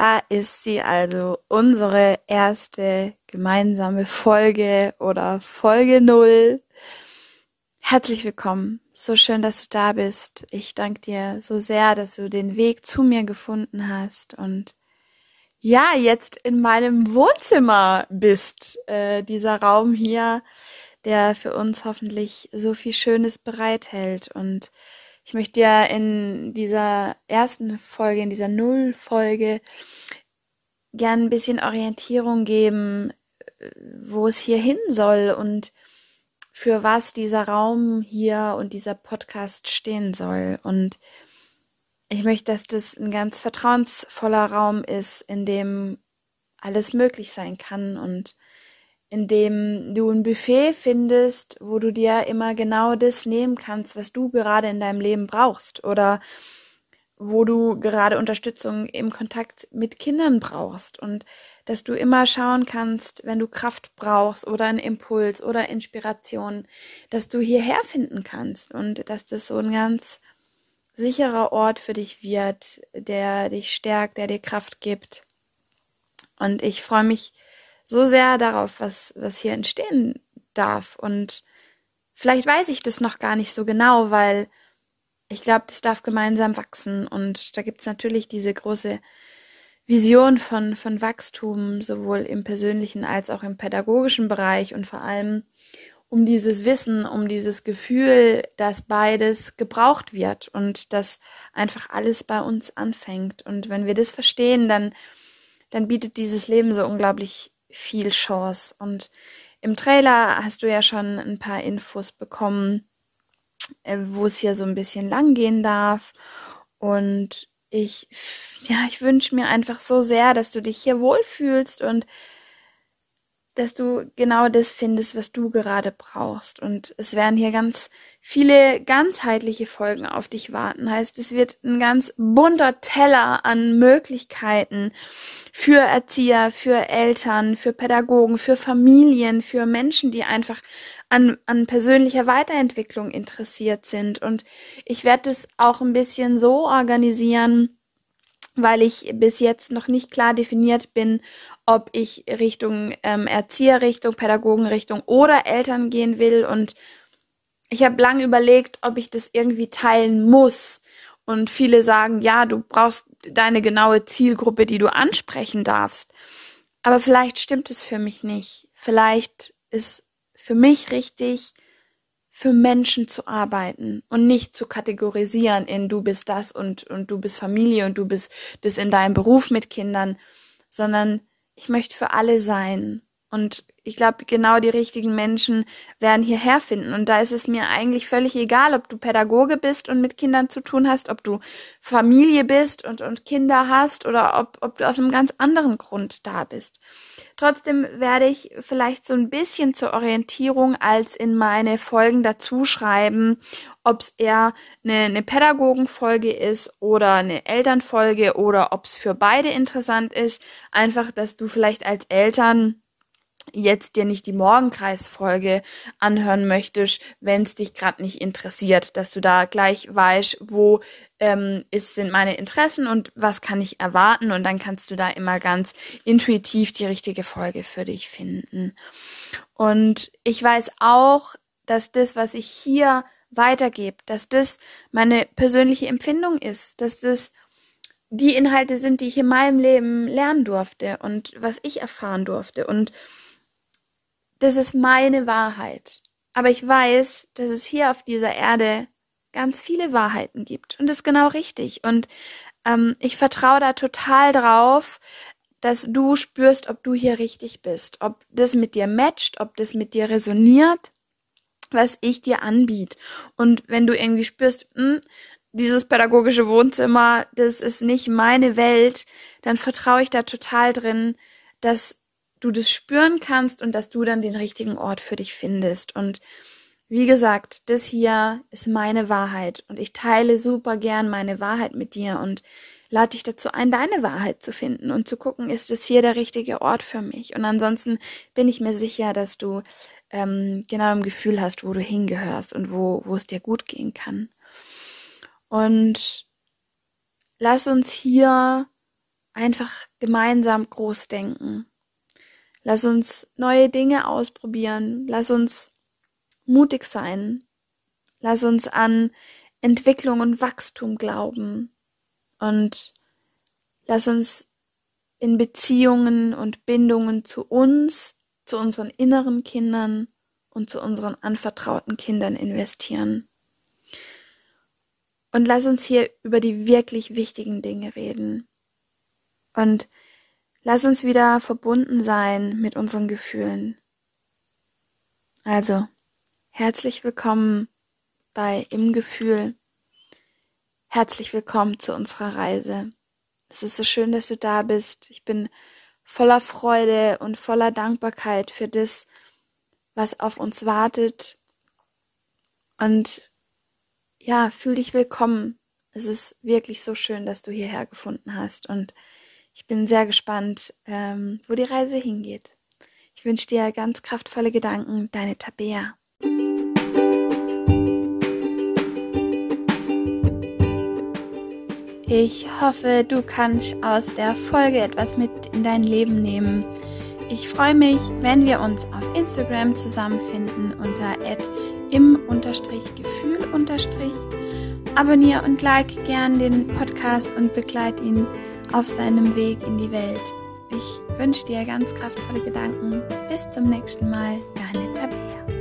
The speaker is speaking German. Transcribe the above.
Da ist sie also, unsere erste gemeinsame Folge oder Folge null. Herzlich willkommen. So schön, dass du da bist. Ich danke dir so sehr, dass du den Weg zu mir gefunden hast und ja, jetzt in meinem Wohnzimmer bist. Äh, dieser Raum hier, der für uns hoffentlich so viel Schönes bereithält. Und ich möchte dir in dieser ersten Folge, in dieser Null-Folge, gern ein bisschen Orientierung geben, wo es hier hin soll und für was dieser Raum hier und dieser Podcast stehen soll. Und ich möchte, dass das ein ganz vertrauensvoller Raum ist, in dem alles möglich sein kann und in dem du ein Buffet findest, wo du dir immer genau das nehmen kannst, was du gerade in deinem Leben brauchst oder wo du gerade Unterstützung im Kontakt mit Kindern brauchst und dass du immer schauen kannst, wenn du Kraft brauchst oder einen Impuls oder Inspiration, dass du hierher finden kannst und dass das so ein ganz sicherer Ort für dich wird, der dich stärkt, der dir Kraft gibt. Und ich freue mich so sehr darauf, was, was hier entstehen darf. Und vielleicht weiß ich das noch gar nicht so genau, weil ich glaube, das darf gemeinsam wachsen. Und da gibt es natürlich diese große Vision von, von Wachstum, sowohl im persönlichen als auch im pädagogischen Bereich und vor allem um dieses Wissen, um dieses Gefühl, dass beides gebraucht wird und dass einfach alles bei uns anfängt. Und wenn wir das verstehen, dann, dann bietet dieses Leben so unglaublich viel Chance. Und im Trailer hast du ja schon ein paar Infos bekommen, äh, wo es hier so ein bisschen lang gehen darf. Und ich, ja, ich wünsche mir einfach so sehr, dass du dich hier wohlfühlst und dass du genau das findest, was du gerade brauchst. Und es werden hier ganz viele ganzheitliche Folgen auf dich warten. Heißt, es wird ein ganz bunter Teller an Möglichkeiten für Erzieher, für Eltern, für Pädagogen, für Familien, für Menschen, die einfach an, an persönlicher Weiterentwicklung interessiert sind. Und ich werde es auch ein bisschen so organisieren, weil ich bis jetzt noch nicht klar definiert bin, ob ich Richtung ähm, Erzieherrichtung, Pädagogenrichtung oder Eltern gehen will. Und ich habe lange überlegt, ob ich das irgendwie teilen muss. Und viele sagen, ja, du brauchst deine genaue Zielgruppe, die du ansprechen darfst. Aber vielleicht stimmt es für mich nicht. Vielleicht ist für mich richtig, für Menschen zu arbeiten und nicht zu kategorisieren in du bist das und, und du bist Familie und du bist das in deinem Beruf mit Kindern, sondern ich möchte für alle sein. Und ich glaube, genau die richtigen Menschen werden hierher finden. Und da ist es mir eigentlich völlig egal, ob du Pädagoge bist und mit Kindern zu tun hast, ob du Familie bist und, und Kinder hast oder ob, ob du aus einem ganz anderen Grund da bist. Trotzdem werde ich vielleicht so ein bisschen zur Orientierung als in meine Folgen dazu schreiben, ob es eher eine, eine Pädagogenfolge ist oder eine Elternfolge oder ob es für beide interessant ist. Einfach, dass du vielleicht als Eltern jetzt dir nicht die Morgenkreisfolge anhören möchtest, wenn es dich gerade nicht interessiert, dass du da gleich weißt, wo ähm, ist, sind meine Interessen und was kann ich erwarten und dann kannst du da immer ganz intuitiv die richtige Folge für dich finden. Und ich weiß auch, dass das, was ich hier weitergebe, dass das meine persönliche Empfindung ist, dass das die Inhalte sind, die ich in meinem Leben lernen durfte und was ich erfahren durfte und das ist meine Wahrheit. Aber ich weiß, dass es hier auf dieser Erde ganz viele Wahrheiten gibt. Und das ist genau richtig. Und ähm, ich vertraue da total drauf, dass du spürst, ob du hier richtig bist, ob das mit dir matcht, ob das mit dir resoniert. was ich dir anbiete. Und wenn du irgendwie spürst, mh, hm, dieses pädagogische Wohnzimmer, das ist nicht meine Welt, dann vertraue ich da total drin, dass du das spüren kannst und dass du dann den richtigen Ort für dich findest. Und wie gesagt, das hier ist meine Wahrheit und ich teile super gern meine Wahrheit mit dir und lade dich dazu ein, deine Wahrheit zu finden und zu gucken, ist es hier der richtige Ort für mich? Und ansonsten bin ich mir sicher, dass du ähm, genau im Gefühl hast, wo du hingehörst und wo, wo es dir gut gehen kann. Und lass uns hier einfach gemeinsam groß denken. Lass uns neue Dinge ausprobieren. Lass uns mutig sein. Lass uns an Entwicklung und Wachstum glauben. Und lass uns in Beziehungen und Bindungen zu uns, zu unseren inneren Kindern und zu unseren anvertrauten Kindern investieren. Und lass uns hier über die wirklich wichtigen Dinge reden. Und lass uns wieder verbunden sein mit unseren Gefühlen. Also, herzlich willkommen bei Im Gefühl. Herzlich willkommen zu unserer Reise. Es ist so schön, dass du da bist. Ich bin voller Freude und voller Dankbarkeit für das, was auf uns wartet. Und ja, fühl dich willkommen. Es ist wirklich so schön, dass du hierher gefunden hast und ich bin sehr gespannt, ähm, wo die Reise hingeht. Ich wünsche dir ganz kraftvolle Gedanken, deine Tabea. Ich hoffe, du kannst aus der Folge etwas mit in dein Leben nehmen. Ich freue mich, wenn wir uns auf Instagram zusammenfinden unter im-gefühl- Abonniere und like gern den Podcast und begleite ihn auf seinem Weg in die Welt. Ich wünsche dir ganz kraftvolle Gedanken. Bis zum nächsten Mal, deine Tabitha.